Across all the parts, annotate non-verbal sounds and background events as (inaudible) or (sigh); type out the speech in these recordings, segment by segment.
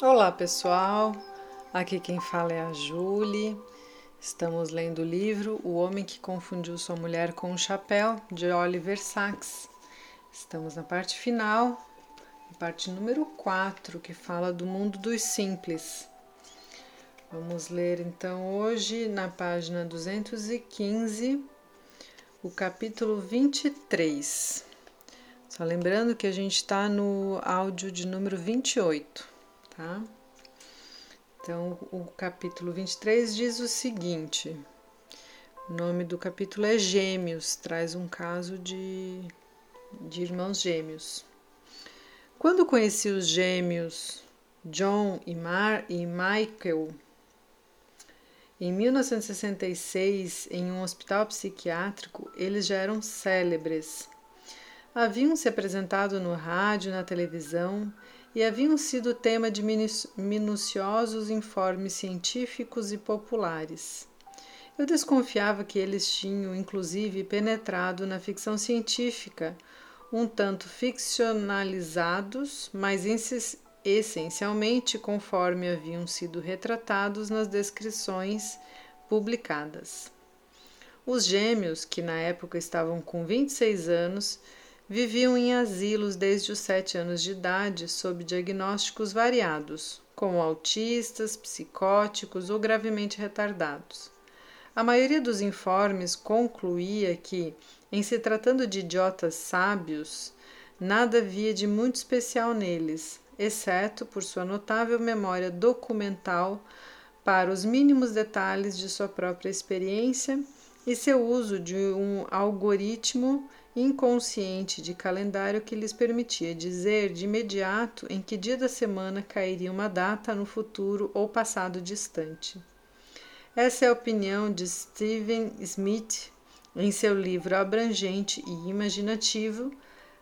Olá pessoal, aqui quem fala é a Julie. Estamos lendo o livro O Homem que Confundiu Sua Mulher com um Chapéu, de Oliver Sacks. Estamos na parte final, parte número 4, que fala do mundo dos simples. Vamos ler então hoje na página 215 o capítulo 23. Só lembrando que a gente está no áudio de número 28 tá? Então, o capítulo 23 diz o seguinte: o nome do capítulo é Gêmeos, traz um caso de, de irmãos gêmeos. Quando conheci os gêmeos John e, Mar, e Michael, em 1966, em um hospital psiquiátrico, eles já eram célebres. Haviam se apresentado no rádio, na televisão e haviam sido tema de minuciosos informes científicos e populares. Eu desconfiava que eles tinham, inclusive, penetrado na ficção científica, um tanto ficcionalizados, mas essencialmente conforme haviam sido retratados nas descrições publicadas. Os gêmeos, que na época estavam com 26 anos, Viviam em asilos desde os sete anos de idade, sob diagnósticos variados, como autistas, psicóticos ou gravemente retardados. A maioria dos informes concluía que, em se tratando de idiotas sábios, nada havia de muito especial neles, exceto por sua notável memória documental para os mínimos detalhes de sua própria experiência e seu uso de um algoritmo inconsciente de calendário que lhes permitia dizer de imediato em que dia da semana cairia uma data no futuro ou passado distante. Essa é a opinião de Stephen Smith em seu livro abrangente e imaginativo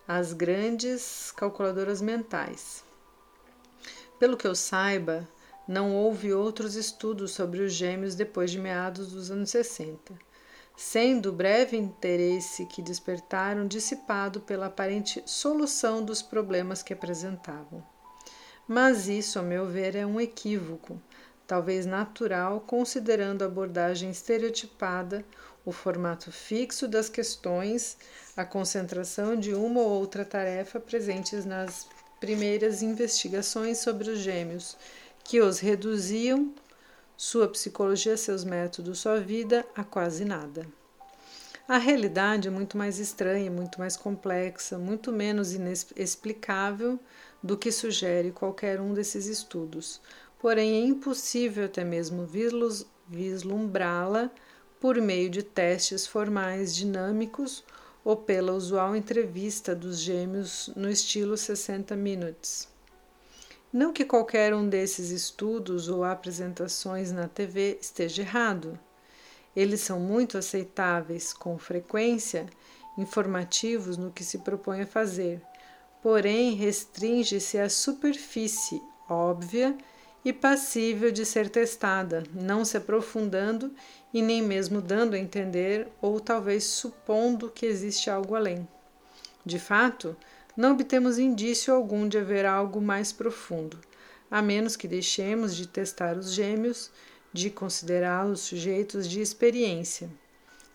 As Grandes Calculadoras Mentais. Pelo que eu saiba, não houve outros estudos sobre os gêmeos depois de meados dos anos 60 sendo o breve interesse que despertaram dissipado pela aparente solução dos problemas que apresentavam. Mas isso, a meu ver, é um equívoco, talvez natural, considerando a abordagem estereotipada, o formato fixo das questões, a concentração de uma ou outra tarefa presentes nas primeiras investigações sobre os gêmeos, que os reduziam sua psicologia, seus métodos, sua vida a quase nada. A realidade é muito mais estranha, muito mais complexa, muito menos inexplicável do que sugere qualquer um desses estudos. Porém, é impossível até mesmo vislumbrá-la por meio de testes formais dinâmicos ou pela usual entrevista dos gêmeos no estilo 60 Minutes. Não que qualquer um desses estudos ou apresentações na TV esteja errado. Eles são muito aceitáveis, com frequência, informativos no que se propõe a fazer, porém restringe-se à superfície óbvia e passível de ser testada, não se aprofundando e nem mesmo dando a entender ou talvez supondo que existe algo além. De fato, não obtemos indício algum de haver algo mais profundo, a menos que deixemos de testar os gêmeos, de considerá-los sujeitos de experiência.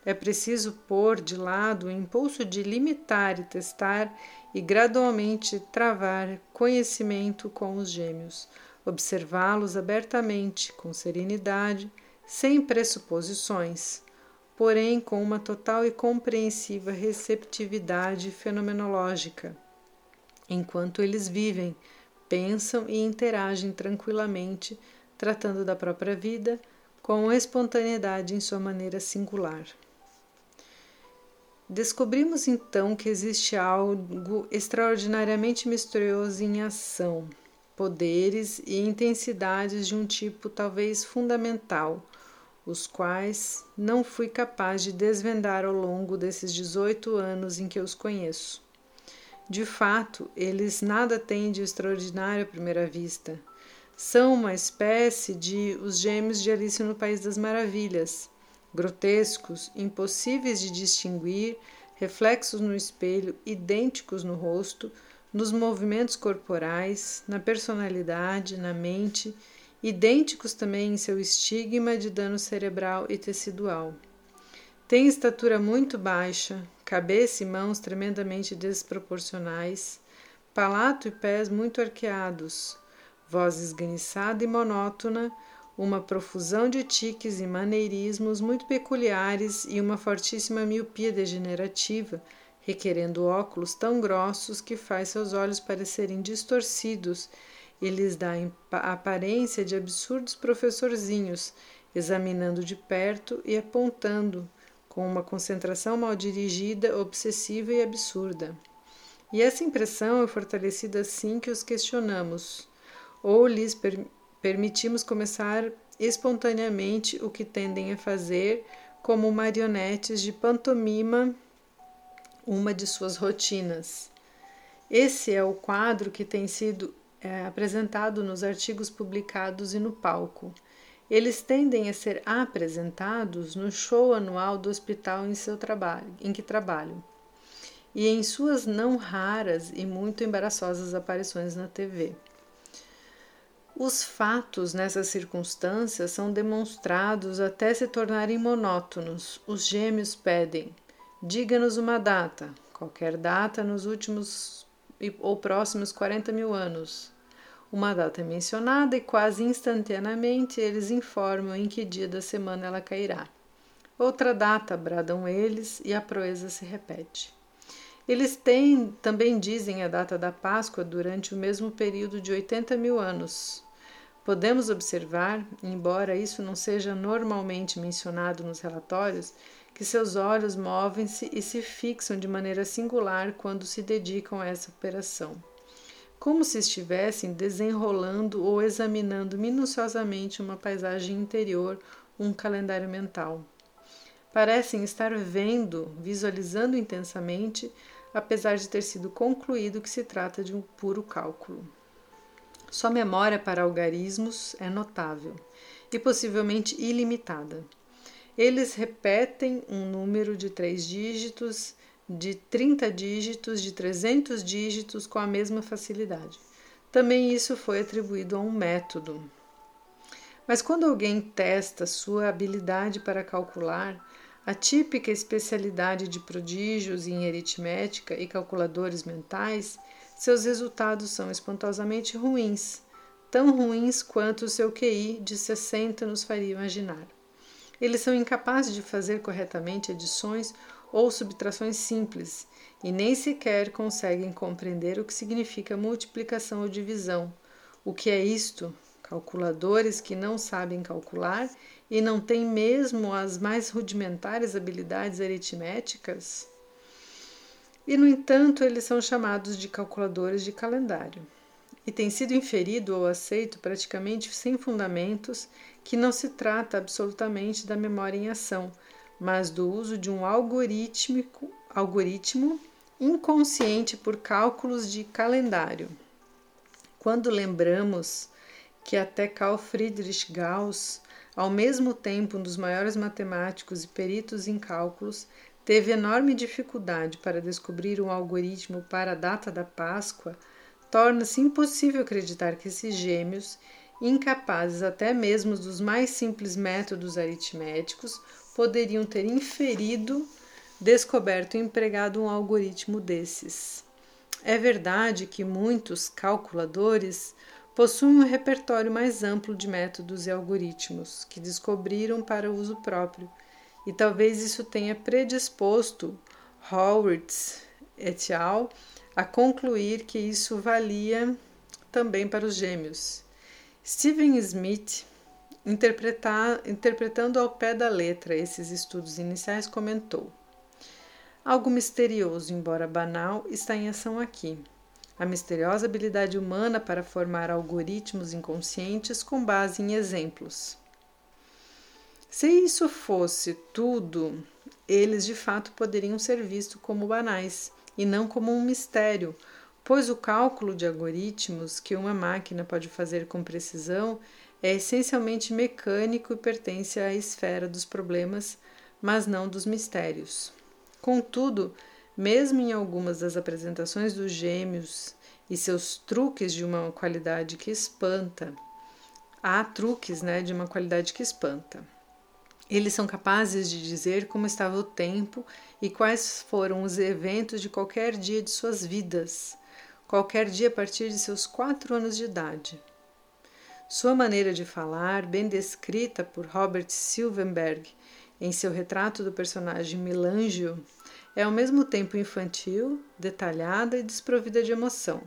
É preciso pôr de lado o impulso de limitar e testar e gradualmente travar conhecimento com os gêmeos, observá-los abertamente, com serenidade, sem pressuposições porém com uma total e compreensiva receptividade fenomenológica enquanto eles vivem, pensam e interagem tranquilamente, tratando da própria vida com espontaneidade em sua maneira singular. Descobrimos então que existe algo extraordinariamente misterioso em ação, poderes e intensidades de um tipo talvez fundamental, os quais não fui capaz de desvendar ao longo desses 18 anos em que os conheço. De fato, eles nada têm de extraordinário à primeira vista. São uma espécie de os gêmeos de Alice no País das Maravilhas, grotescos, impossíveis de distinguir, reflexos no espelho, idênticos no rosto, nos movimentos corporais, na personalidade, na mente, idênticos também em seu estigma de dano cerebral e tecidual. Tem estatura muito baixa, cabeça e mãos tremendamente desproporcionais, palato e pés muito arqueados, voz esganiçada e monótona, uma profusão de tiques e maneirismos muito peculiares e uma fortíssima miopia degenerativa, requerendo óculos tão grossos que faz seus olhos parecerem distorcidos e lhes dá a aparência de absurdos professorzinhos, examinando de perto e apontando, com uma concentração mal dirigida, obsessiva e absurda. E essa impressão é fortalecida assim que os questionamos ou lhes per permitimos começar espontaneamente o que tendem a fazer como marionetes de pantomima, uma de suas rotinas. Esse é o quadro que tem sido é, apresentado nos artigos publicados e no palco. Eles tendem a ser apresentados no show anual do hospital em, seu trabalho, em que trabalham e em suas não raras e muito embaraçosas aparições na TV. Os fatos nessas circunstâncias são demonstrados até se tornarem monótonos. Os gêmeos pedem: diga-nos uma data, qualquer data nos últimos ou próximos 40 mil anos. Uma data mencionada e quase instantaneamente eles informam em que dia da semana ela cairá. Outra data, bradam eles, e a proeza se repete. Eles têm, também dizem a data da Páscoa durante o mesmo período de 80 mil anos. Podemos observar, embora isso não seja normalmente mencionado nos relatórios, que seus olhos movem-se e se fixam de maneira singular quando se dedicam a essa operação, como se estivessem desenrolando ou examinando minuciosamente uma paisagem interior, um calendário mental. Parecem estar vendo, visualizando intensamente, apesar de ter sido concluído que se trata de um puro cálculo. Sua memória para algarismos é notável e possivelmente ilimitada. Eles repetem um número de três dígitos, de 30 dígitos, de 300 dígitos com a mesma facilidade. Também isso foi atribuído a um método. Mas quando alguém testa sua habilidade para calcular, a típica especialidade de prodígios em aritmética e calculadores mentais, seus resultados são espantosamente ruins, tão ruins quanto o seu QI de 60 nos faria imaginar. Eles são incapazes de fazer corretamente adições ou subtrações simples e nem sequer conseguem compreender o que significa multiplicação ou divisão. O que é isto? Calculadores que não sabem calcular e não têm mesmo as mais rudimentares habilidades aritméticas? e, no entanto, eles são chamados de calculadores de calendário. E tem sido inferido ou aceito praticamente sem fundamentos que não se trata absolutamente da memória em ação, mas do uso de um algoritmo inconsciente por cálculos de calendário. Quando lembramos que até Carl Friedrich Gauss, ao mesmo tempo um dos maiores matemáticos e peritos em cálculos, teve enorme dificuldade para descobrir um algoritmo para a data da Páscoa, torna-se impossível acreditar que esses gêmeos, incapazes até mesmo dos mais simples métodos aritméticos, poderiam ter inferido, descoberto e empregado um algoritmo desses. É verdade que muitos calculadores possuem um repertório mais amplo de métodos e algoritmos que descobriram para uso próprio e talvez isso tenha predisposto Howard et al. a concluir que isso valia também para os gêmeos. Stephen Smith, interpretando ao pé da letra esses estudos iniciais, comentou: Algo misterioso, embora banal, está em ação aqui. A misteriosa habilidade humana para formar algoritmos inconscientes com base em exemplos. Se isso fosse tudo, eles de fato poderiam ser vistos como banais e não como um mistério, pois o cálculo de algoritmos que uma máquina pode fazer com precisão é essencialmente mecânico e pertence à esfera dos problemas, mas não dos mistérios. Contudo, mesmo em algumas das apresentações dos gêmeos e seus truques de uma qualidade que espanta. Há truques, né, de uma qualidade que espanta. Eles são capazes de dizer como estava o tempo e quais foram os eventos de qualquer dia de suas vidas, qualquer dia a partir de seus quatro anos de idade. Sua maneira de falar, bem descrita por Robert Silverberg em seu retrato do personagem Milangio, é ao mesmo tempo infantil, detalhada e desprovida de emoção.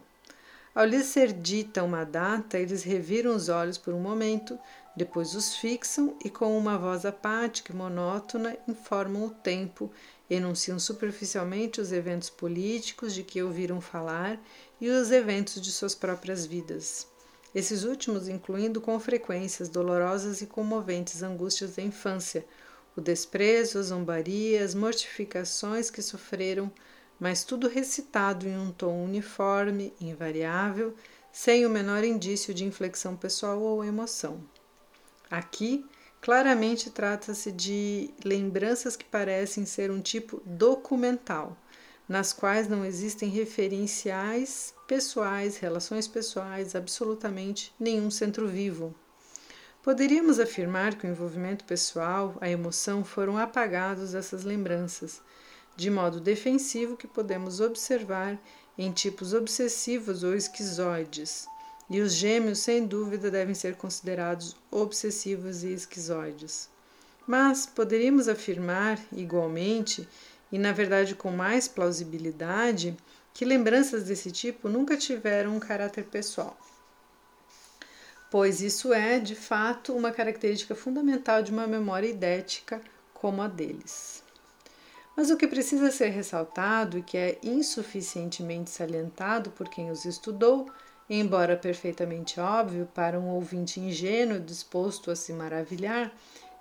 Ao lhes ser dita uma data, eles reviram os olhos por um momento, depois os fixam e, com uma voz apática e monótona, informam o tempo, enunciam superficialmente os eventos políticos de que ouviram falar e os eventos de suas próprias vidas. Esses últimos incluindo com frequência as dolorosas e comoventes angústias da infância, o desprezo, as mortificações que sofreram mas tudo recitado em um tom uniforme, invariável, sem o menor indício de inflexão pessoal ou emoção. Aqui, claramente trata-se de lembranças que parecem ser um tipo documental, nas quais não existem referenciais pessoais, relações pessoais, absolutamente nenhum centro vivo. Poderíamos afirmar que o envolvimento pessoal, a emoção foram apagados dessas lembranças de modo defensivo que podemos observar em tipos obsessivos ou esquizoides. E os gêmeos, sem dúvida, devem ser considerados obsessivos e esquizoides. Mas poderíamos afirmar, igualmente, e na verdade com mais plausibilidade, que lembranças desse tipo nunca tiveram um caráter pessoal. Pois isso é, de fato, uma característica fundamental de uma memória idética como a deles. Mas o que precisa ser ressaltado e que é insuficientemente salientado por quem os estudou, embora perfeitamente óbvio para um ouvinte ingênuo disposto a se maravilhar,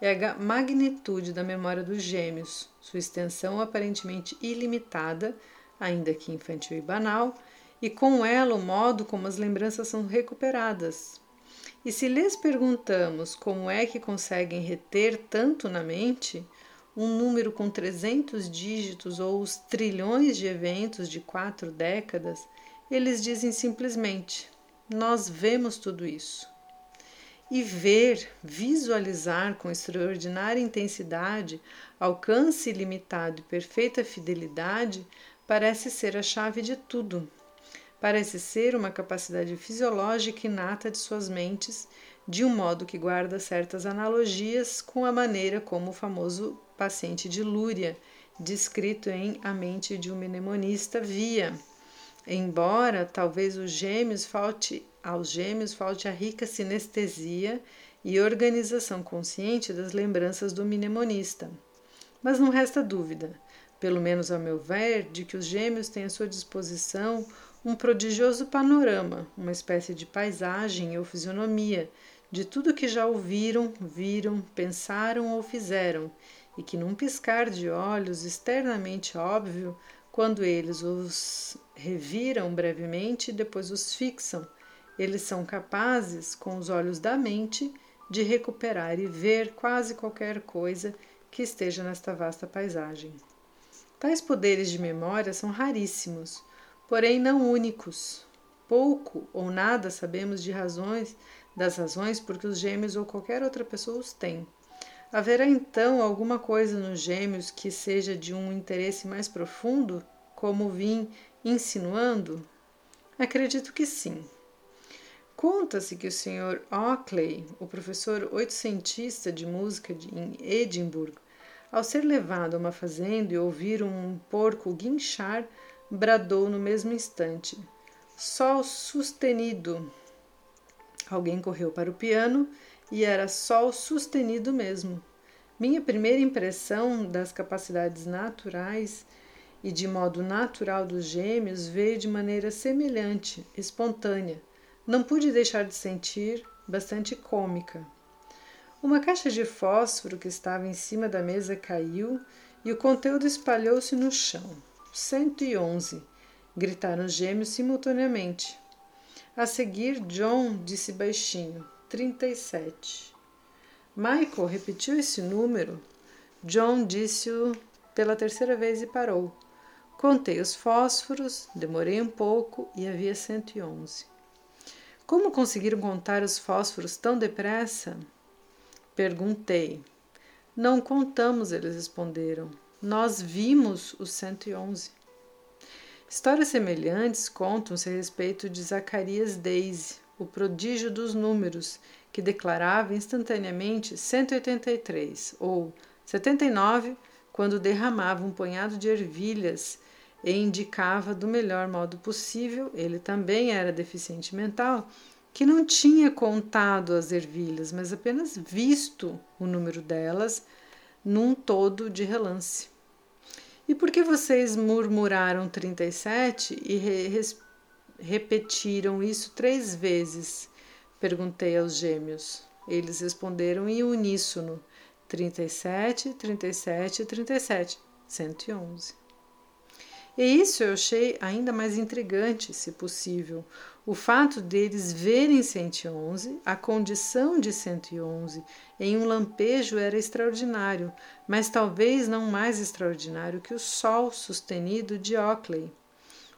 é a magnitude da memória dos gêmeos, sua extensão aparentemente ilimitada, ainda que infantil e banal, e com ela o modo como as lembranças são recuperadas. E se lhes perguntamos como é que conseguem reter tanto na mente, um número com 300 dígitos ou os trilhões de eventos de quatro décadas, eles dizem simplesmente: Nós vemos tudo isso. E ver, visualizar com extraordinária intensidade, alcance ilimitado e perfeita fidelidade parece ser a chave de tudo. Parece ser uma capacidade fisiológica inata de suas mentes, de um modo que guarda certas analogias com a maneira como o famoso paciente de Lúria, descrito em A Mente de um Mnemonista, via. Embora talvez os gêmeos falte, aos gêmeos falte a rica sinestesia e organização consciente das lembranças do mnemonista. Mas não resta dúvida, pelo menos ao meu ver, de que os gêmeos têm à sua disposição um prodigioso panorama, uma espécie de paisagem ou fisionomia de tudo que já ouviram, viram, pensaram ou fizeram e que, num piscar de olhos externamente óbvio, quando eles os reviram brevemente e depois os fixam, eles são capazes, com os olhos da mente, de recuperar e ver quase qualquer coisa que esteja nesta vasta paisagem. Tais poderes de memória são raríssimos, porém não únicos. Pouco ou nada sabemos de razões das razões por que os gêmeos ou qualquer outra pessoa os têm. Haverá então alguma coisa nos gêmeos que seja de um interesse mais profundo, como vim insinuando? Acredito que sim. Conta-se que o Sr. Oakley, o professor oitocentista de música de, em Edimburgo, ao ser levado a uma fazenda e ouvir um porco guinchar, bradou no mesmo instante: Sol sustenido! Alguém correu para o piano e era sol sustenido mesmo. Minha primeira impressão das capacidades naturais e de modo natural dos gêmeos veio de maneira semelhante, espontânea. Não pude deixar de sentir, bastante cômica. Uma caixa de fósforo que estava em cima da mesa caiu e o conteúdo espalhou-se no chão. 111! Gritaram os gêmeos simultaneamente. A seguir, John disse baixinho: 37. Michael repetiu esse número. John disse-o pela terceira vez e parou. Contei os fósforos, demorei um pouco e havia 111. Como conseguiram contar os fósforos tão depressa? Perguntei. Não contamos, eles responderam. Nós vimos os 111. Histórias semelhantes contam-se a respeito de Zacarias Daisy, o prodígio dos números, que declarava instantaneamente 183 ou 79 quando derramava um punhado de ervilhas e indicava do melhor modo possível, ele também era deficiente mental, que não tinha contado as ervilhas, mas apenas visto o número delas num todo de relance. E por que vocês murmuraram 37 e re repetiram isso três vezes? Perguntei aos gêmeos. Eles responderam em uníssono: 37, 37, 37, 111. E isso eu achei ainda mais intrigante, se possível, o fato deles verem 111, a condição de 111 em um lampejo era extraordinário, mas talvez não mais extraordinário que o Sol sustenido de Oakley,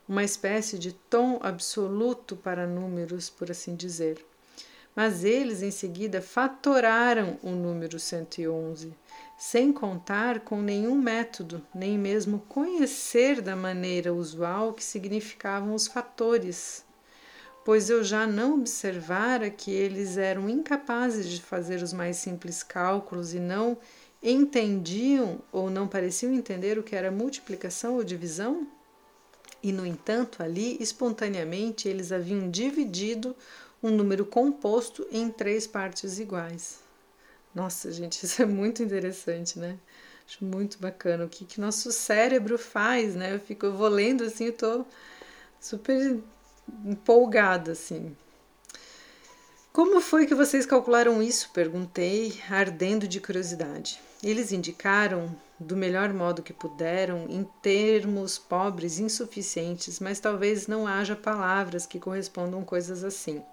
uma espécie de tom absoluto para números, por assim dizer. Mas eles em seguida fatoraram o número 111 sem contar com nenhum método, nem mesmo conhecer da maneira usual que significavam os fatores, pois eu já não observara que eles eram incapazes de fazer os mais simples cálculos e não entendiam ou não pareciam entender o que era multiplicação ou divisão? E, no entanto, ali, espontaneamente, eles haviam dividido um número composto em três partes iguais. Nossa, gente, (laughs) isso é muito interessante, né? Acho muito bacana o que, que nosso cérebro faz, né? Eu fico, eu vou lendo assim, eu tô super empolgada, assim. Como foi que vocês calcularam isso? Perguntei, ardendo de curiosidade. Eles indicaram, do melhor modo que puderam, em termos pobres, insuficientes, mas talvez não haja palavras que correspondam coisas assim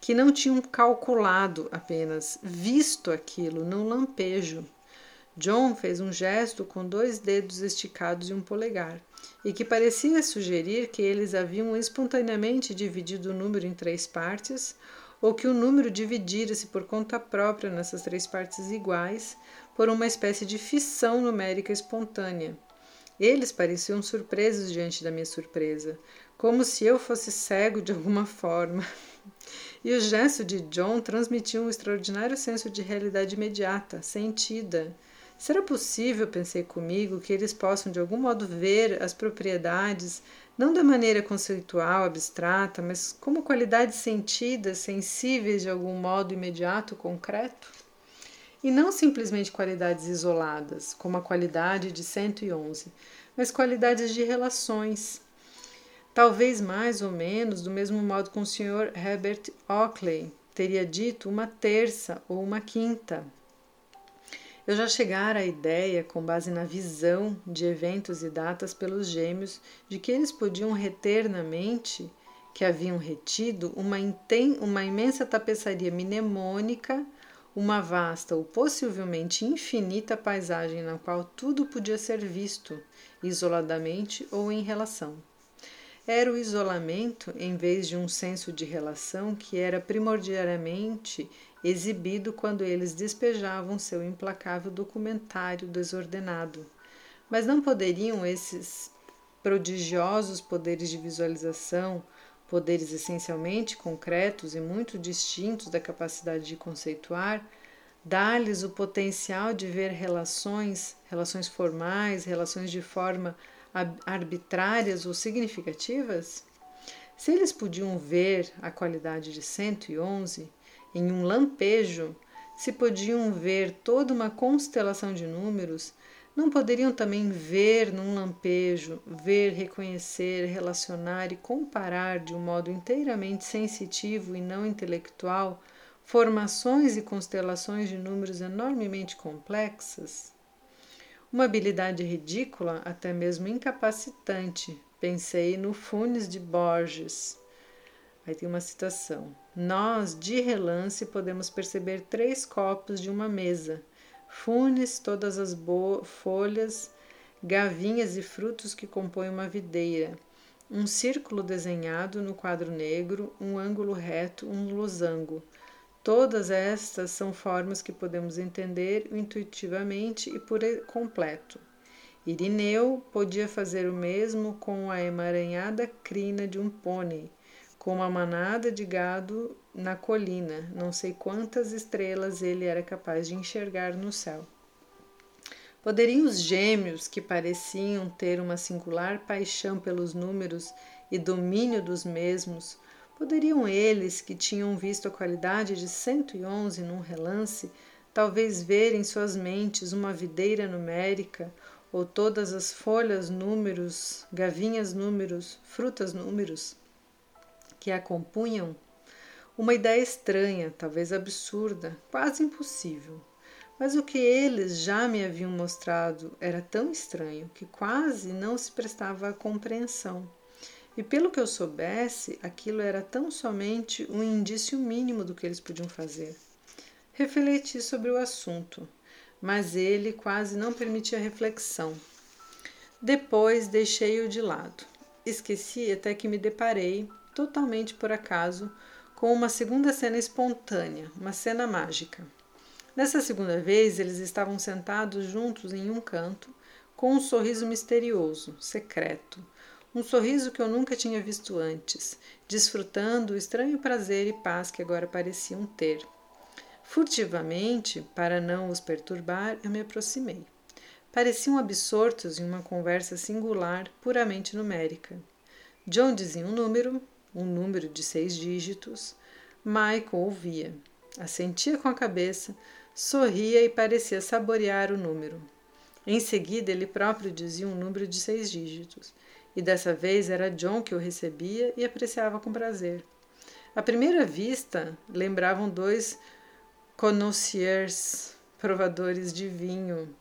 que não tinham calculado apenas, visto aquilo num lampejo. John fez um gesto com dois dedos esticados e um polegar, e que parecia sugerir que eles haviam espontaneamente dividido o número em três partes, ou que o número dividira-se por conta própria nessas três partes iguais, por uma espécie de fissão numérica espontânea. Eles pareciam surpresos diante da minha surpresa, como se eu fosse cego de alguma forma. E o gesto de John transmitia um extraordinário senso de realidade imediata, sentida. Será possível, pensei comigo, que eles possam de algum modo ver as propriedades, não da maneira conceitual, abstrata, mas como qualidades sentidas, sensíveis de algum modo imediato, concreto? E não simplesmente qualidades isoladas, como a qualidade de 111, mas qualidades de relações talvez mais ou menos do mesmo modo que o Sr. Herbert Oakley teria dito uma terça ou uma quinta. Eu já chegara à ideia, com base na visão de eventos e datas pelos gêmeos, de que eles podiam reter na mente, que haviam retido, uma, uma imensa tapeçaria mnemônica, uma vasta ou possivelmente infinita paisagem na qual tudo podia ser visto, isoladamente ou em relação. Era o isolamento em vez de um senso de relação que era primordialmente exibido quando eles despejavam seu implacável documentário desordenado. Mas não poderiam esses prodigiosos poderes de visualização, poderes essencialmente concretos e muito distintos da capacidade de conceituar, dar-lhes o potencial de ver relações, relações formais, relações de forma arbitrárias ou significativas? Se eles podiam ver a qualidade de 111 em um lampejo, se podiam ver toda uma constelação de números, não poderiam também ver num lampejo, ver, reconhecer, relacionar e comparar de um modo inteiramente sensitivo e não intelectual formações e constelações de números enormemente complexas? Uma habilidade ridícula, até mesmo incapacitante. Pensei no Funes de Borges. Aí tem uma citação. Nós, de relance, podemos perceber três copos de uma mesa. Funes, todas as folhas, gavinhas e frutos que compõem uma videira, um círculo desenhado no quadro negro, um ângulo reto, um losango. Todas estas são formas que podemos entender intuitivamente e por completo. Irineu podia fazer o mesmo com a emaranhada crina de um pônei, com uma manada de gado na colina, não sei quantas estrelas ele era capaz de enxergar no céu. Poderiam os gêmeos, que pareciam ter uma singular paixão pelos números e domínio dos mesmos, poderiam eles, que tinham visto a qualidade de 111 num relance, talvez ver em suas mentes uma videira numérica, ou todas as folhas números, gavinhas números, frutas números, que a compunham? Uma ideia estranha, talvez absurda, quase impossível. Mas o que eles já me haviam mostrado era tão estranho que quase não se prestava à compreensão. E pelo que eu soubesse, aquilo era tão somente um indício mínimo do que eles podiam fazer. Refleti sobre o assunto, mas ele quase não permitia reflexão. Depois deixei-o de lado. Esqueci até que me deparei, totalmente por acaso, com uma segunda cena espontânea, uma cena mágica. Dessa segunda vez, eles estavam sentados juntos em um canto, com um sorriso misterioso, secreto, um sorriso que eu nunca tinha visto antes, desfrutando o estranho prazer e paz que agora pareciam ter. Furtivamente, para não os perturbar, eu me aproximei. Pareciam absortos em uma conversa singular, puramente numérica. John dizia um número, um número de seis dígitos. Michael ouvia, assentia com a cabeça, sorria e parecia saborear o número. Em seguida, ele próprio dizia um número de seis dígitos, e dessa vez era John que o recebia e apreciava com prazer. À primeira vista, lembravam dois connoisseurs, provadores de vinho,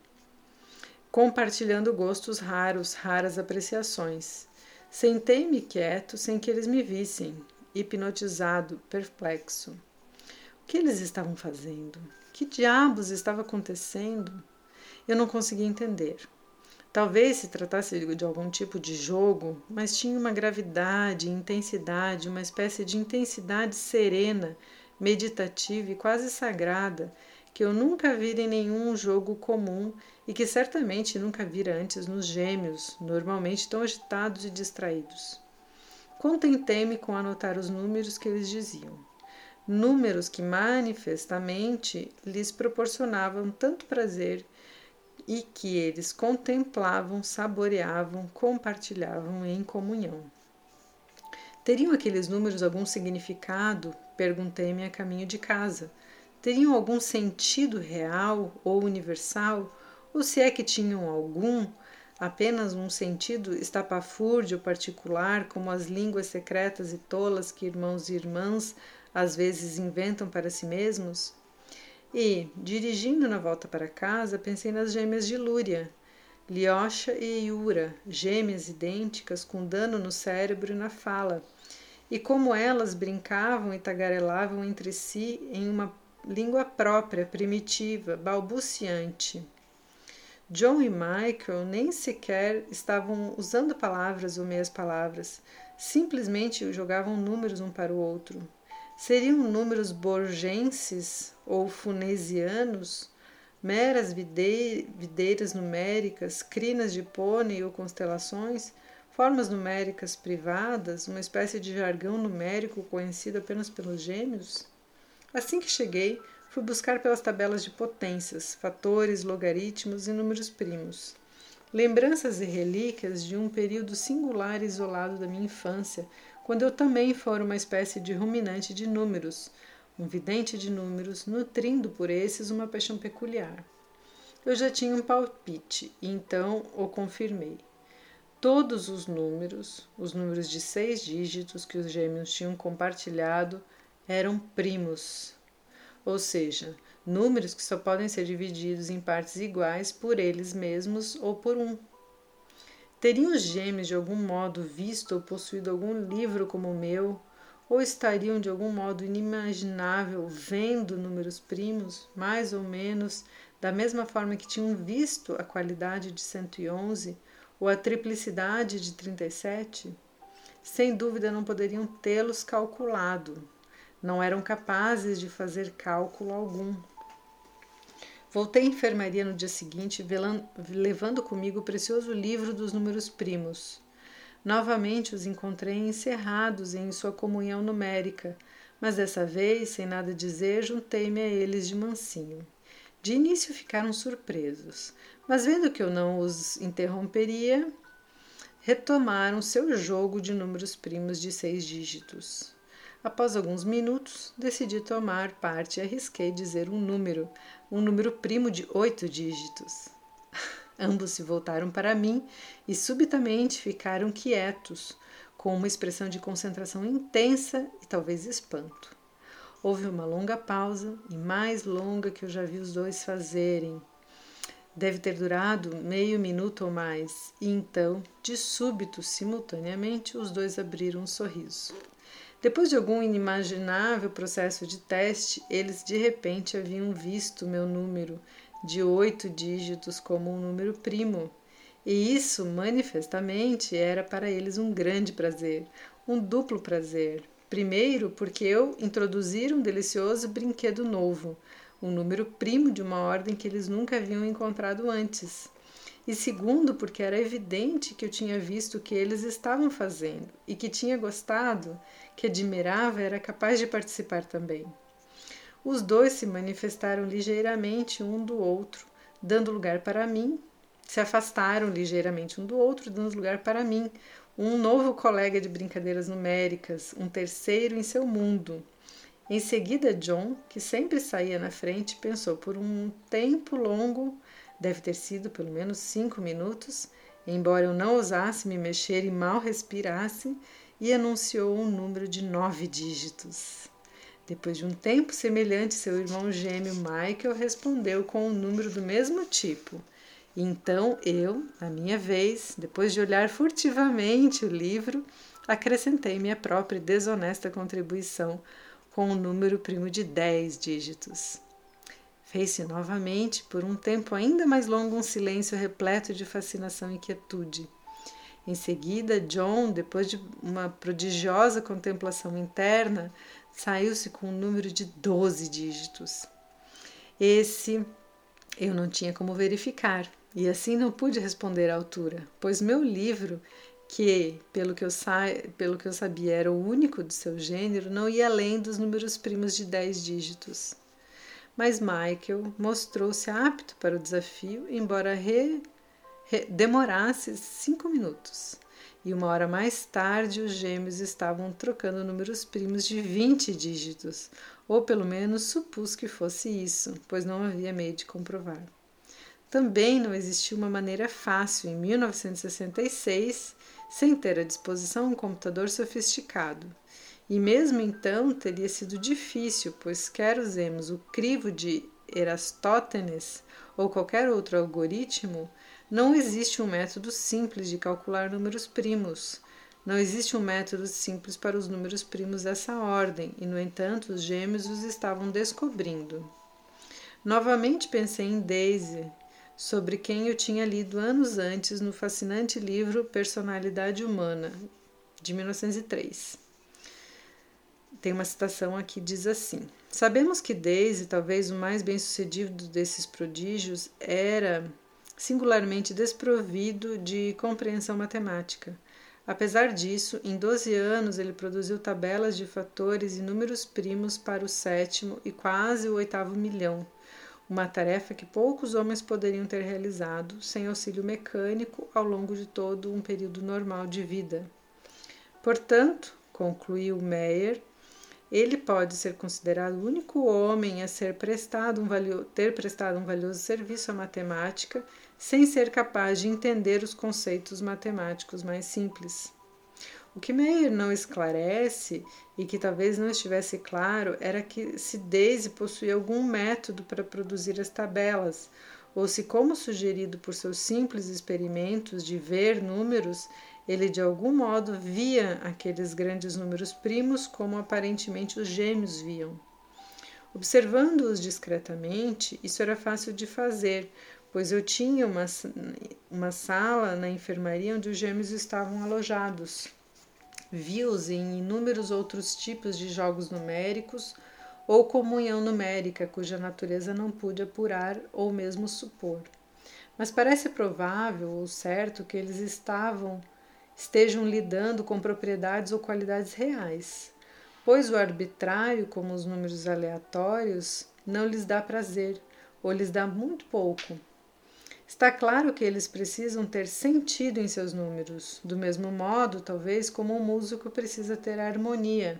compartilhando gostos raros, raras apreciações. Sentei-me quieto, sem que eles me vissem, hipnotizado, perplexo. O que eles estavam fazendo? Que diabos estava acontecendo? Eu não conseguia entender. Talvez se tratasse de algum tipo de jogo, mas tinha uma gravidade, intensidade, uma espécie de intensidade serena, meditativa e quase sagrada que eu nunca vi em nenhum jogo comum e que certamente nunca vira antes nos gêmeos, normalmente tão agitados e distraídos. Contentei-me com anotar os números que eles diziam números que manifestamente lhes proporcionavam tanto prazer e que eles contemplavam, saboreavam, compartilhavam em comunhão. Teriam aqueles números algum significado? Perguntei-me a caminho de casa. Teriam algum sentido real ou universal? Ou se é que tinham algum, apenas um sentido estapafúrdio particular, como as línguas secretas e tolas que irmãos e irmãs às vezes inventam para si mesmos? E, dirigindo na volta para casa, pensei nas gêmeas de Lúria, Liosha e Iura, gêmeas idênticas com dano no cérebro e na fala, e como elas brincavam e tagarelavam entre si em uma língua própria, primitiva, balbuciante. John e Michael nem sequer estavam usando palavras ou meias palavras, simplesmente jogavam números um para o outro. Seriam números borgenses ou funesianos, meras videiras numéricas, crinas de pônei ou constelações, formas numéricas privadas, uma espécie de jargão numérico conhecido apenas pelos gêmeos? Assim que cheguei, fui buscar pelas tabelas de potências, fatores, logaritmos e números primos. Lembranças e relíquias de um período singular e isolado da minha infância, quando eu também fora uma espécie de ruminante de números, um vidente de números, nutrindo por esses uma paixão peculiar. Eu já tinha um palpite e então o confirmei. Todos os números, os números de seis dígitos que os gêmeos tinham compartilhado, eram primos, ou seja, números que só podem ser divididos em partes iguais por eles mesmos ou por um. Teriam os gêmeos de algum modo visto ou possuído algum livro como o meu, ou estariam de algum modo inimaginável vendo números primos, mais ou menos da mesma forma que tinham visto a qualidade de 111 ou a triplicidade de 37, sem dúvida não poderiam tê-los calculado. Não eram capazes de fazer cálculo algum. Voltei à enfermaria no dia seguinte, levando comigo o precioso livro dos números primos. Novamente os encontrei encerrados em sua comunhão numérica, mas dessa vez, sem nada dizer, juntei-me a eles de mansinho. De início ficaram surpresos, mas vendo que eu não os interromperia, retomaram seu jogo de números primos de seis dígitos. Após alguns minutos, decidi tomar parte e arrisquei dizer um número, um número primo de oito dígitos. (laughs) Ambos se voltaram para mim e subitamente ficaram quietos, com uma expressão de concentração intensa e talvez espanto. Houve uma longa pausa e mais longa que eu já vi os dois fazerem. Deve ter durado meio minuto ou mais, e então, de súbito, simultaneamente, os dois abriram um sorriso. Depois de algum inimaginável processo de teste, eles de repente haviam visto meu número de oito dígitos como um número primo. E isso, manifestamente, era para eles um grande prazer, um duplo prazer. Primeiro, porque eu introduzira um delicioso brinquedo novo, um número primo de uma ordem que eles nunca haviam encontrado antes e segundo, porque era evidente que eu tinha visto o que eles estavam fazendo e que tinha gostado, que admirava, era capaz de participar também. Os dois se manifestaram ligeiramente um do outro, dando lugar para mim, se afastaram ligeiramente um do outro, dando lugar para mim, um novo colega de brincadeiras numéricas, um terceiro em seu mundo. Em seguida, John, que sempre saía na frente, pensou por um tempo longo Deve ter sido pelo menos cinco minutos, embora eu não ousasse me mexer e mal respirasse, e anunciou um número de nove dígitos. Depois de um tempo semelhante, seu irmão gêmeo Michael respondeu com um número do mesmo tipo. Então eu, na minha vez, depois de olhar furtivamente o livro, acrescentei minha própria desonesta contribuição com um número primo de dez dígitos. Fez-se novamente, por um tempo ainda mais longo, um silêncio repleto de fascinação e quietude. Em seguida, John, depois de uma prodigiosa contemplação interna, saiu-se com um número de doze dígitos. Esse eu não tinha como verificar, e assim não pude responder à altura, pois meu livro, que, pelo que eu, pelo que eu sabia, era o único do seu gênero, não ia além dos números primos de dez dígitos mas Michael mostrou-se apto para o desafio, embora re, demorasse cinco minutos. E uma hora mais tarde, os gêmeos estavam trocando números primos de 20 dígitos, ou pelo menos supus que fosse isso, pois não havia meio de comprovar. Também não existia uma maneira fácil, em 1966, sem ter à disposição um computador sofisticado, e mesmo então teria sido difícil, pois quer usemos o crivo de Erastótenes ou qualquer outro algoritmo, não existe um método simples de calcular números primos. Não existe um método simples para os números primos dessa ordem, e no entanto os gêmeos os estavam descobrindo. Novamente pensei em Daisy, sobre quem eu tinha lido anos antes no fascinante livro Personalidade Humana, de 1903 tem uma citação aqui diz assim: Sabemos que Daisy, talvez o mais bem-sucedido desses prodígios, era singularmente desprovido de compreensão matemática. Apesar disso, em 12 anos ele produziu tabelas de fatores e números primos para o sétimo e quase o oitavo milhão, uma tarefa que poucos homens poderiam ter realizado sem auxílio mecânico ao longo de todo um período normal de vida. Portanto, concluiu Meyer, ele pode ser considerado o único homem a ser prestado um valio, ter prestado um valioso serviço à matemática sem ser capaz de entender os conceitos matemáticos mais simples. O que Meyer não esclarece e que talvez não estivesse claro era que se Daisy possuía algum método para produzir as tabelas, ou se, como sugerido por seus simples experimentos de ver números, ele de algum modo via aqueles grandes números primos como aparentemente os gêmeos viam. Observando-os discretamente, isso era fácil de fazer, pois eu tinha uma, uma sala na enfermaria onde os gêmeos estavam alojados. Vi-os em inúmeros outros tipos de jogos numéricos ou comunhão numérica, cuja natureza não pude apurar ou mesmo supor. Mas parece provável ou certo que eles estavam estejam lidando com propriedades ou qualidades reais, pois o arbitrário, como os números aleatórios, não lhes dá prazer ou lhes dá muito pouco. Está claro que eles precisam ter sentido em seus números, do mesmo modo, talvez, como um músico precisa ter harmonia.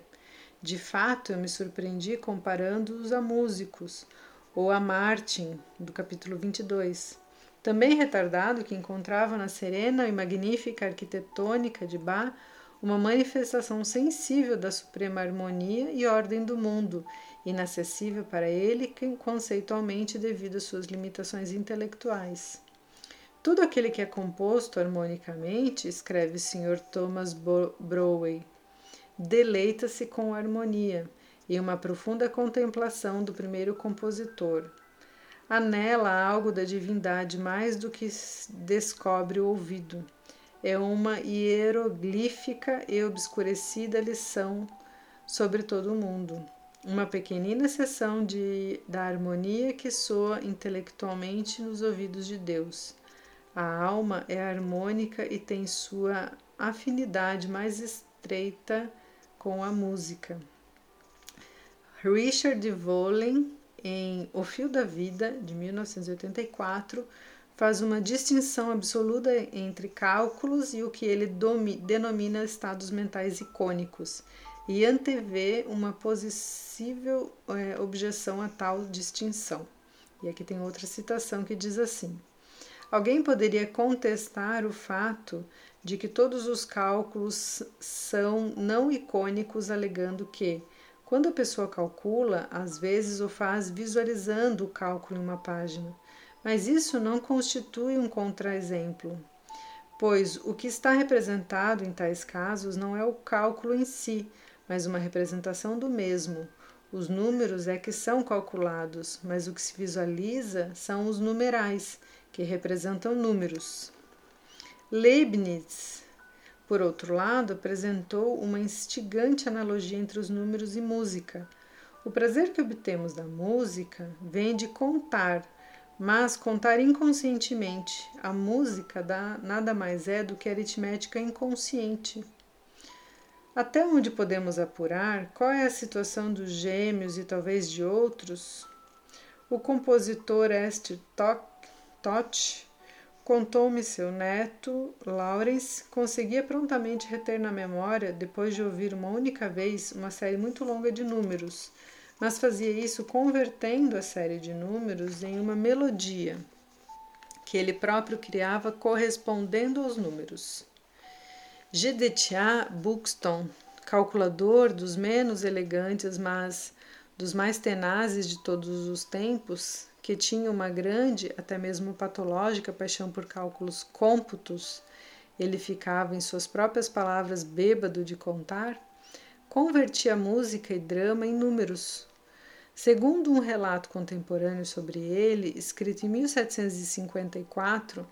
De fato, eu me surpreendi comparando-os a músicos, ou a Martin, do capítulo 22 também retardado que encontrava na serena e magnífica arquitetônica de Bach uma manifestação sensível da suprema harmonia e ordem do mundo, inacessível para ele conceitualmente devido às suas limitações intelectuais. Tudo aquele que é composto harmonicamente, escreve o Sr. Thomas Browey, deleita-se com harmonia e uma profunda contemplação do primeiro compositor, Anela algo da divindade mais do que descobre o ouvido. É uma hieroglífica e obscurecida lição sobre todo o mundo. Uma pequenina seção de, da harmonia que soa intelectualmente nos ouvidos de Deus. A alma é harmônica e tem sua afinidade mais estreita com a música. Richard Volen em O Fio da Vida, de 1984, faz uma distinção absoluta entre cálculos e o que ele denomina estados mentais icônicos, e antevê uma possível é, objeção a tal distinção. E aqui tem outra citação que diz assim: Alguém poderia contestar o fato de que todos os cálculos são não icônicos, alegando que quando a pessoa calcula, às vezes o faz visualizando o cálculo em uma página, mas isso não constitui um contraexemplo, pois o que está representado em tais casos não é o cálculo em si, mas uma representação do mesmo. Os números é que são calculados, mas o que se visualiza são os numerais, que representam números. Leibniz por outro lado, apresentou uma instigante analogia entre os números e música. O prazer que obtemos da música vem de contar, mas contar inconscientemente. A música dá, nada mais é do que aritmética inconsciente. Até onde podemos apurar qual é a situação dos gêmeos e talvez de outros? O compositor Esther Toth Contou-me seu neto, Lawrence, conseguia prontamente reter na memória, depois de ouvir uma única vez uma série muito longa de números, mas fazia isso convertendo a série de números em uma melodia que ele próprio criava correspondendo aos números. Jedediah Buxton, calculador dos menos elegantes, mas dos mais tenazes de todos os tempos, que tinha uma grande, até mesmo patológica paixão por cálculos cômputos, ele ficava, em suas próprias palavras, bêbado de contar, convertia música e drama em números. Segundo um relato contemporâneo sobre ele, escrito em 1754,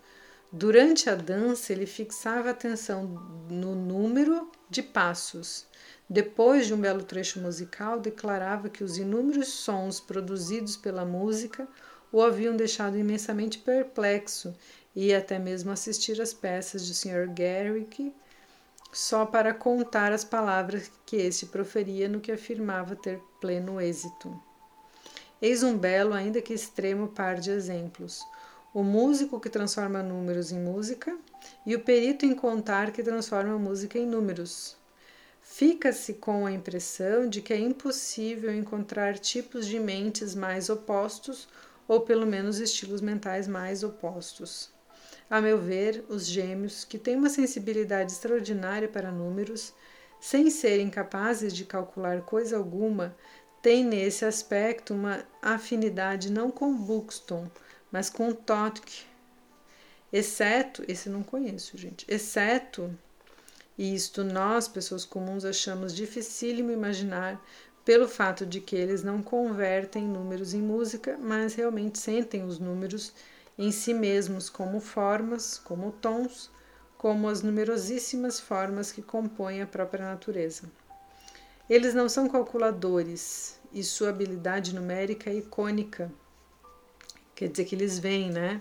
durante a dança ele fixava atenção no número de passos. Depois de um belo trecho musical, declarava que os inúmeros sons produzidos pela música o haviam deixado imensamente perplexo e até mesmo assistir às peças do Sr. Garrick só para contar as palavras que este proferia no que afirmava ter pleno êxito. Eis um belo, ainda que extremo, par de exemplos. O músico que transforma números em música e o perito em contar que transforma música em números. Fica-se com a impressão de que é impossível encontrar tipos de mentes mais opostos ou pelo menos estilos mentais mais opostos. A meu ver, os gêmeos, que têm uma sensibilidade extraordinária para números, sem serem capazes de calcular coisa alguma, têm nesse aspecto uma afinidade não com Buxton, mas com Totke. Exceto, esse não conheço, gente, exceto, e isto nós, pessoas comuns, achamos dificílimo imaginar pelo fato de que eles não convertem números em música, mas realmente sentem os números em si mesmos como formas, como tons, como as numerosíssimas formas que compõem a própria natureza. Eles não são calculadores e sua habilidade numérica é icônica. Quer dizer que eles vêm, né?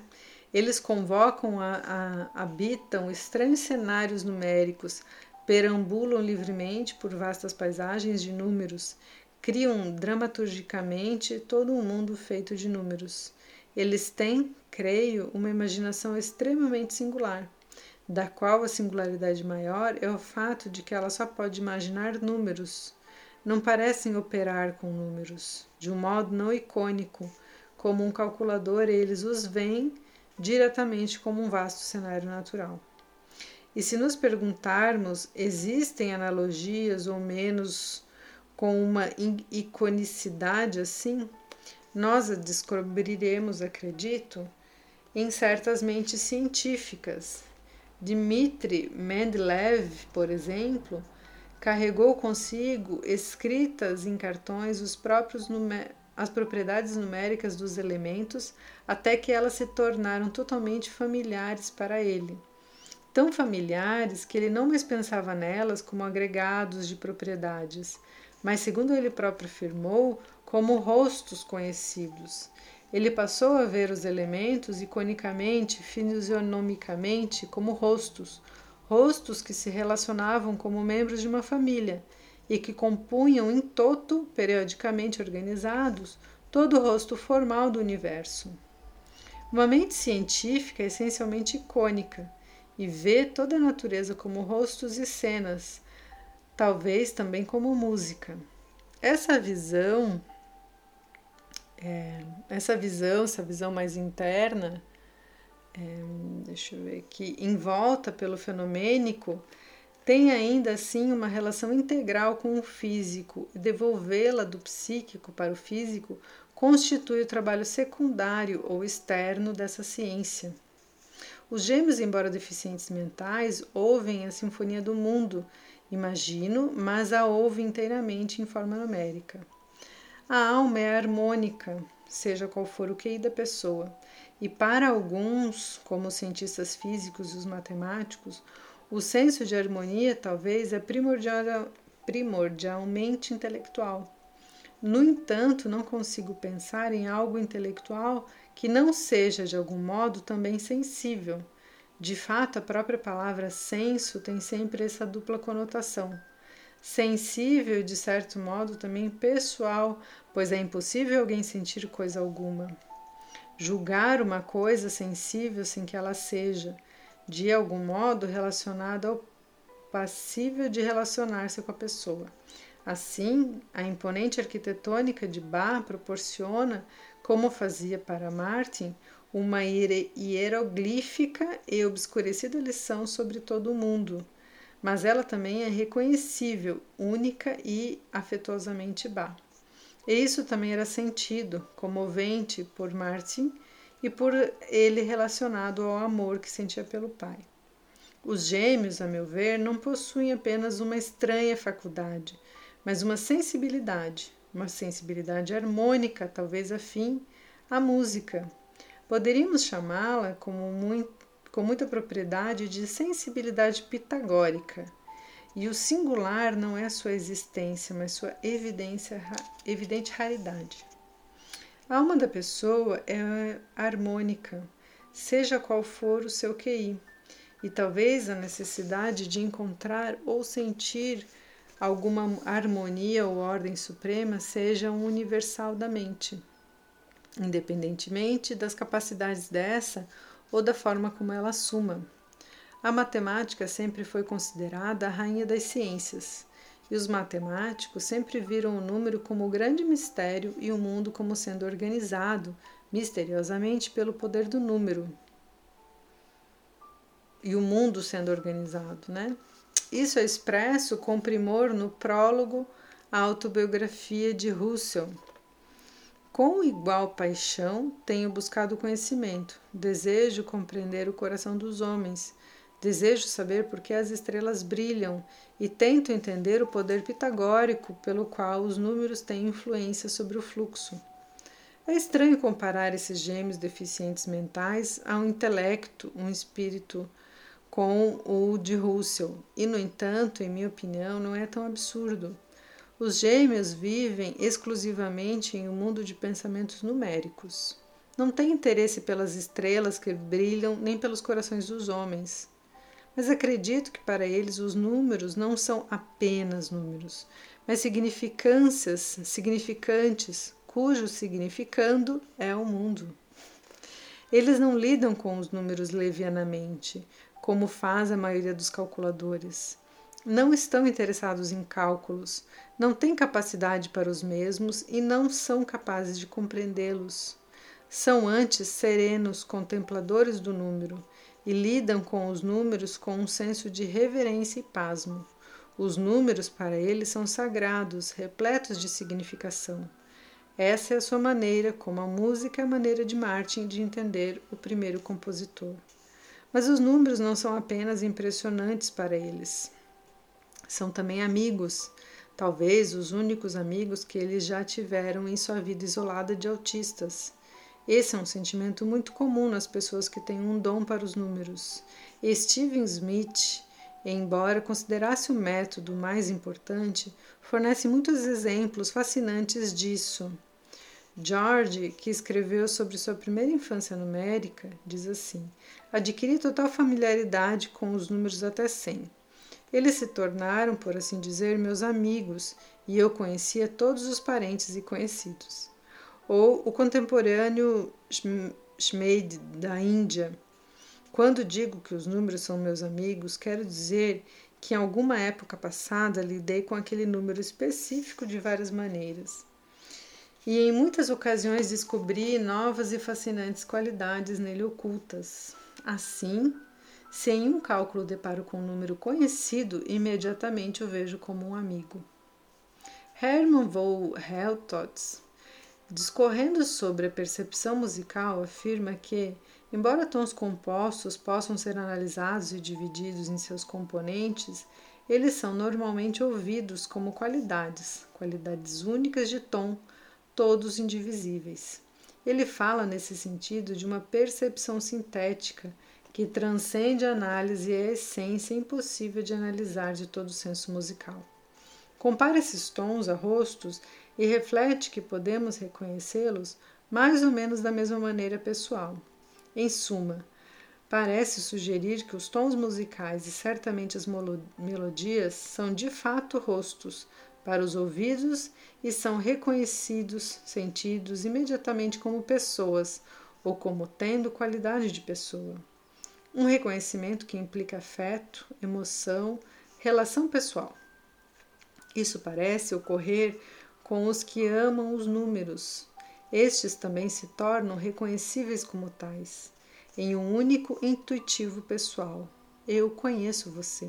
Eles convocam, a, a, habitam estranhos cenários numéricos, perambulam livremente por vastas paisagens de números, criam dramaturgicamente todo um mundo feito de números. Eles têm, creio, uma imaginação extremamente singular, da qual a singularidade maior é o fato de que ela só pode imaginar números. Não parecem operar com números, de um modo não icônico, como um calculador, eles os veem diretamente como um vasto cenário natural. E se nos perguntarmos, existem analogias ou menos com uma iconicidade assim? Nós a descobriremos, acredito, em certas mentes científicas. Dmitri Mendeleev, por exemplo, carregou consigo escritas em cartões os próprios as propriedades numéricas dos elementos até que elas se tornaram totalmente familiares para ele. Tão familiares que ele não mais pensava nelas como agregados de propriedades, mas, segundo ele próprio afirmou, como rostos conhecidos. Ele passou a ver os elementos iconicamente, fisionomicamente, como rostos, rostos que se relacionavam como membros de uma família e que compunham em toto, periodicamente organizados, todo o rosto formal do universo. Uma mente científica é essencialmente icônica e vê toda a natureza como rostos e cenas, talvez também como música. Essa visão é, essa visão, essa visão mais interna, é, deixa eu ver aqui, em volta pelo fenomênico, tem ainda assim uma relação integral com o físico. Devolvê-la do psíquico para o físico constitui o trabalho secundário ou externo dessa ciência. Os gêmeos, embora deficientes mentais, ouvem a sinfonia do mundo, imagino, mas a ouvem inteiramente em forma numérica. A alma é harmônica, seja qual for o QI da pessoa, e para alguns, como os cientistas físicos e os matemáticos, o senso de harmonia talvez é primordial, primordialmente intelectual. No entanto, não consigo pensar em algo intelectual que não seja de algum modo também sensível. De fato, a própria palavra senso tem sempre essa dupla conotação sensível de certo modo também pessoal, pois é impossível alguém sentir coisa alguma. Julgar uma coisa sensível sem que ela seja, de algum modo, relacionada ao passível de relacionar-se com a pessoa. Assim, a imponente arquitetônica de Bach proporciona, como fazia para Martin, uma hieroglífica e obscurecida lição sobre todo o mundo mas ela também é reconhecível, única e afetuosamente Bá. E isso também era sentido, comovente por Martin e por ele relacionado ao amor que sentia pelo pai. Os gêmeos, a meu ver, não possuem apenas uma estranha faculdade, mas uma sensibilidade, uma sensibilidade harmônica, talvez afim à música. Poderíamos chamá-la muito com muita propriedade de sensibilidade pitagórica. E o singular não é sua existência, mas sua evidência, evidente raridade. A alma da pessoa é harmônica, seja qual for o seu QI, e talvez a necessidade de encontrar ou sentir alguma harmonia ou ordem suprema seja um universal da mente. Independentemente das capacidades dessa ou da forma como ela assuma. A matemática sempre foi considerada a rainha das ciências, e os matemáticos sempre viram o número como o grande mistério e o mundo como sendo organizado misteriosamente pelo poder do número. E o mundo sendo organizado, né? Isso é expresso com primor no prólogo à autobiografia de Russell, com igual paixão tenho buscado conhecimento, desejo compreender o coração dos homens, Desejo saber por que as estrelas brilham e tento entender o poder pitagórico pelo qual os números têm influência sobre o fluxo. É estranho comparar esses gêmeos deficientes mentais a um intelecto, um espírito com o de Russell, e no entanto, em minha opinião, não é tão absurdo. Os gêmeos vivem exclusivamente em um mundo de pensamentos numéricos. Não têm interesse pelas estrelas que brilham nem pelos corações dos homens. Mas acredito que para eles os números não são apenas números, mas significâncias significantes, cujo significando é o mundo. Eles não lidam com os números levianamente, como faz a maioria dos calculadores. Não estão interessados em cálculos, não têm capacidade para os mesmos e não são capazes de compreendê-los. São antes serenos contempladores do número e lidam com os números com um senso de reverência e pasmo. Os números para eles são sagrados, repletos de significação. Essa é a sua maneira, como a música é a maneira de Martin de entender o primeiro compositor. Mas os números não são apenas impressionantes para eles. São também amigos, talvez os únicos amigos que eles já tiveram em sua vida isolada de autistas. Esse é um sentimento muito comum nas pessoas que têm um dom para os números. Steven Smith, embora considerasse o método mais importante, fornece muitos exemplos fascinantes disso. George, que escreveu sobre sua primeira infância numérica, diz assim: Adquiri total familiaridade com os números até 100. Eles se tornaram, por assim dizer, meus amigos, e eu conhecia todos os parentes e conhecidos ou o contemporâneo Schmeid da Índia. Quando digo que os números são meus amigos, quero dizer que em alguma época passada lidei com aquele número específico de várias maneiras. E em muitas ocasiões descobri novas e fascinantes qualidades nele ocultas. Assim, se em um cálculo deparo com um número conhecido, imediatamente o vejo como um amigo. Hermann von Helmholtz Discorrendo sobre a percepção musical, afirma que, embora tons compostos possam ser analisados e divididos em seus componentes, eles são normalmente ouvidos como qualidades, qualidades únicas de tom, todos indivisíveis. Ele fala nesse sentido de uma percepção sintética que transcende a análise e a essência impossível de analisar de todo o senso musical. Compara esses tons a rostos e reflete que podemos reconhecê-los mais ou menos da mesma maneira pessoal. Em suma, parece sugerir que os tons musicais e certamente as melodias são de fato rostos para os ouvidos e são reconhecidos, sentidos imediatamente como pessoas ou como tendo qualidade de pessoa. Um reconhecimento que implica afeto, emoção, relação pessoal. Isso parece ocorrer com os que amam os números. Estes também se tornam reconhecíveis como tais, em um único intuitivo pessoal. Eu conheço você.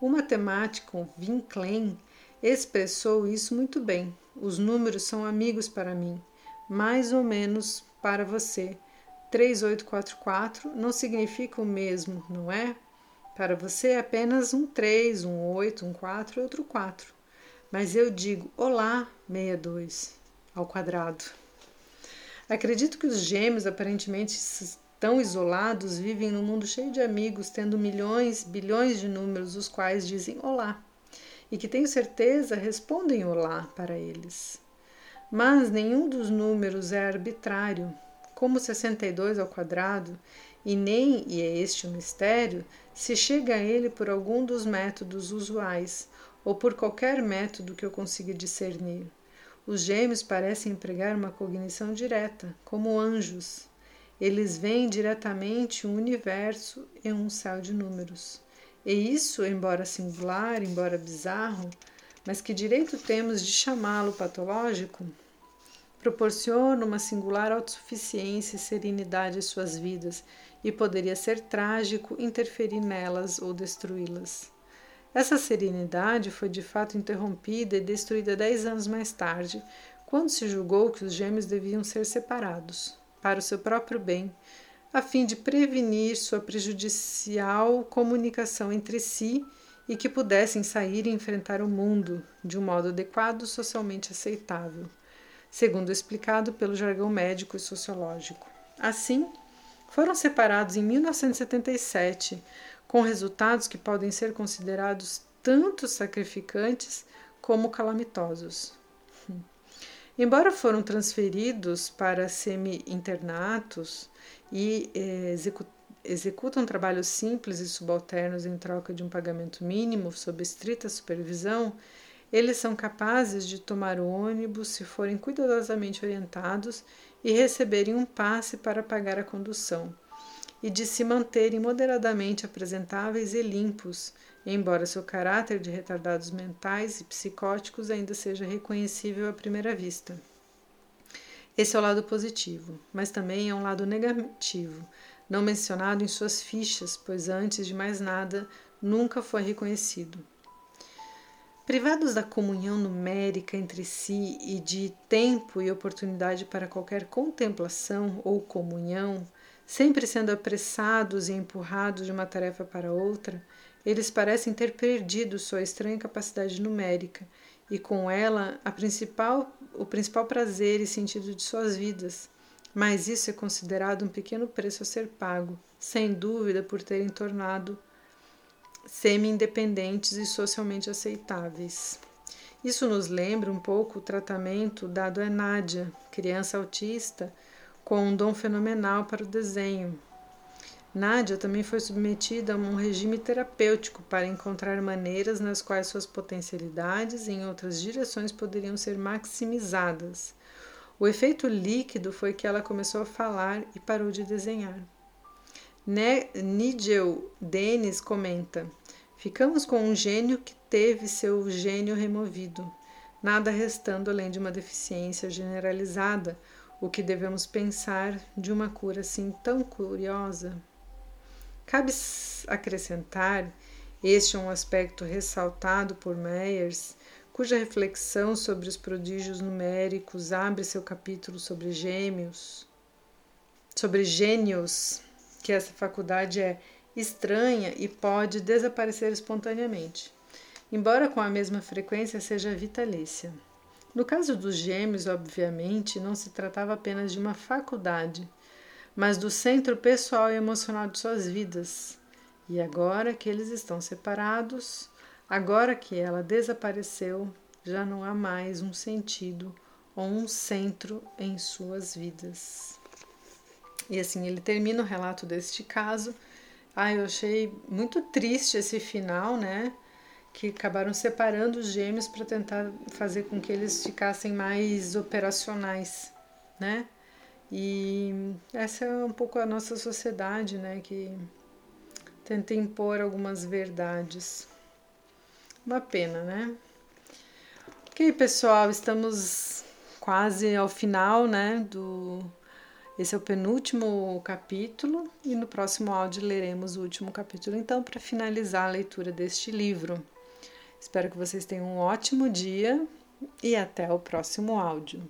O matemático Vin Klein expressou isso muito bem. Os números são amigos para mim, mais ou menos para você. 3844 não significa o mesmo, não é? Para você é apenas um 3, um 8, um 4 e outro 4 mas eu digo olá 62 ao quadrado. Acredito que os gêmeos aparentemente tão isolados vivem num mundo cheio de amigos, tendo milhões, bilhões de números, os quais dizem olá, e que tenho certeza respondem olá para eles. Mas nenhum dos números é arbitrário, como 62 ao quadrado, e nem, e é este o mistério, se chega a ele por algum dos métodos usuais, ou por qualquer método que eu consiga discernir. Os gêmeos parecem empregar uma cognição direta, como anjos. Eles veem diretamente um universo em um céu de números. E isso, embora singular, embora bizarro, mas que direito temos de chamá-lo patológico? Proporciona uma singular autossuficiência e serenidade às suas vidas, e poderia ser trágico interferir nelas ou destruí-las. Essa serenidade foi de fato interrompida e destruída dez anos mais tarde, quando se julgou que os gêmeos deviam ser separados, para o seu próprio bem, a fim de prevenir sua prejudicial comunicação entre si e que pudessem sair e enfrentar o mundo de um modo adequado socialmente aceitável, segundo explicado pelo jargão médico e sociológico. Assim, foram separados em 1977, com resultados que podem ser considerados tanto sacrificantes como calamitosos. Embora foram transferidos para semi-internatos e eh, executam trabalhos simples e subalternos em troca de um pagamento mínimo sob estrita supervisão, eles são capazes de tomar o ônibus se forem cuidadosamente orientados e receberem um passe para pagar a condução, e de se manterem moderadamente apresentáveis e limpos, embora seu caráter de retardados mentais e psicóticos ainda seja reconhecível à primeira vista. Esse é o lado positivo, mas também é um lado negativo, não mencionado em suas fichas, pois antes de mais nada nunca foi reconhecido. Privados da comunhão numérica entre si e de tempo e oportunidade para qualquer contemplação ou comunhão, sempre sendo apressados e empurrados de uma tarefa para outra, eles parecem ter perdido sua estranha capacidade numérica e com ela principal, o principal prazer e sentido de suas vidas. Mas isso é considerado um pequeno preço a ser pago, sem dúvida por terem tornado semi-independentes e socialmente aceitáveis. Isso nos lembra um pouco o tratamento dado a Nádia, criança autista com um dom fenomenal para o desenho, Nádia também foi submetida a um regime terapêutico para encontrar maneiras nas quais suas potencialidades em outras direções poderiam ser maximizadas. O efeito líquido foi que ela começou a falar e parou de desenhar. Nigel Dennis comenta: Ficamos com um gênio que teve seu gênio removido, nada restando além de uma deficiência generalizada. O que devemos pensar de uma cura assim tão curiosa? Cabe acrescentar, este é um aspecto ressaltado por Meyers, cuja reflexão sobre os prodígios numéricos abre seu capítulo sobre gêmeos, sobre gênios, que essa faculdade é estranha e pode desaparecer espontaneamente, embora com a mesma frequência seja vitalícia. No caso dos gêmeos, obviamente, não se tratava apenas de uma faculdade, mas do centro pessoal e emocional de suas vidas. E agora que eles estão separados, agora que ela desapareceu, já não há mais um sentido ou um centro em suas vidas. E assim ele termina o relato deste caso. Ah, eu achei muito triste esse final, né? Que acabaram separando os gêmeos para tentar fazer com que eles ficassem mais operacionais, né? E essa é um pouco a nossa sociedade, né, que tenta impor algumas verdades. Uma pena, né? Ok, pessoal, estamos quase ao final, né, do esse é o penúltimo capítulo e no próximo áudio leremos o último capítulo, então, para finalizar a leitura deste livro. Espero que vocês tenham um ótimo dia e até o próximo áudio.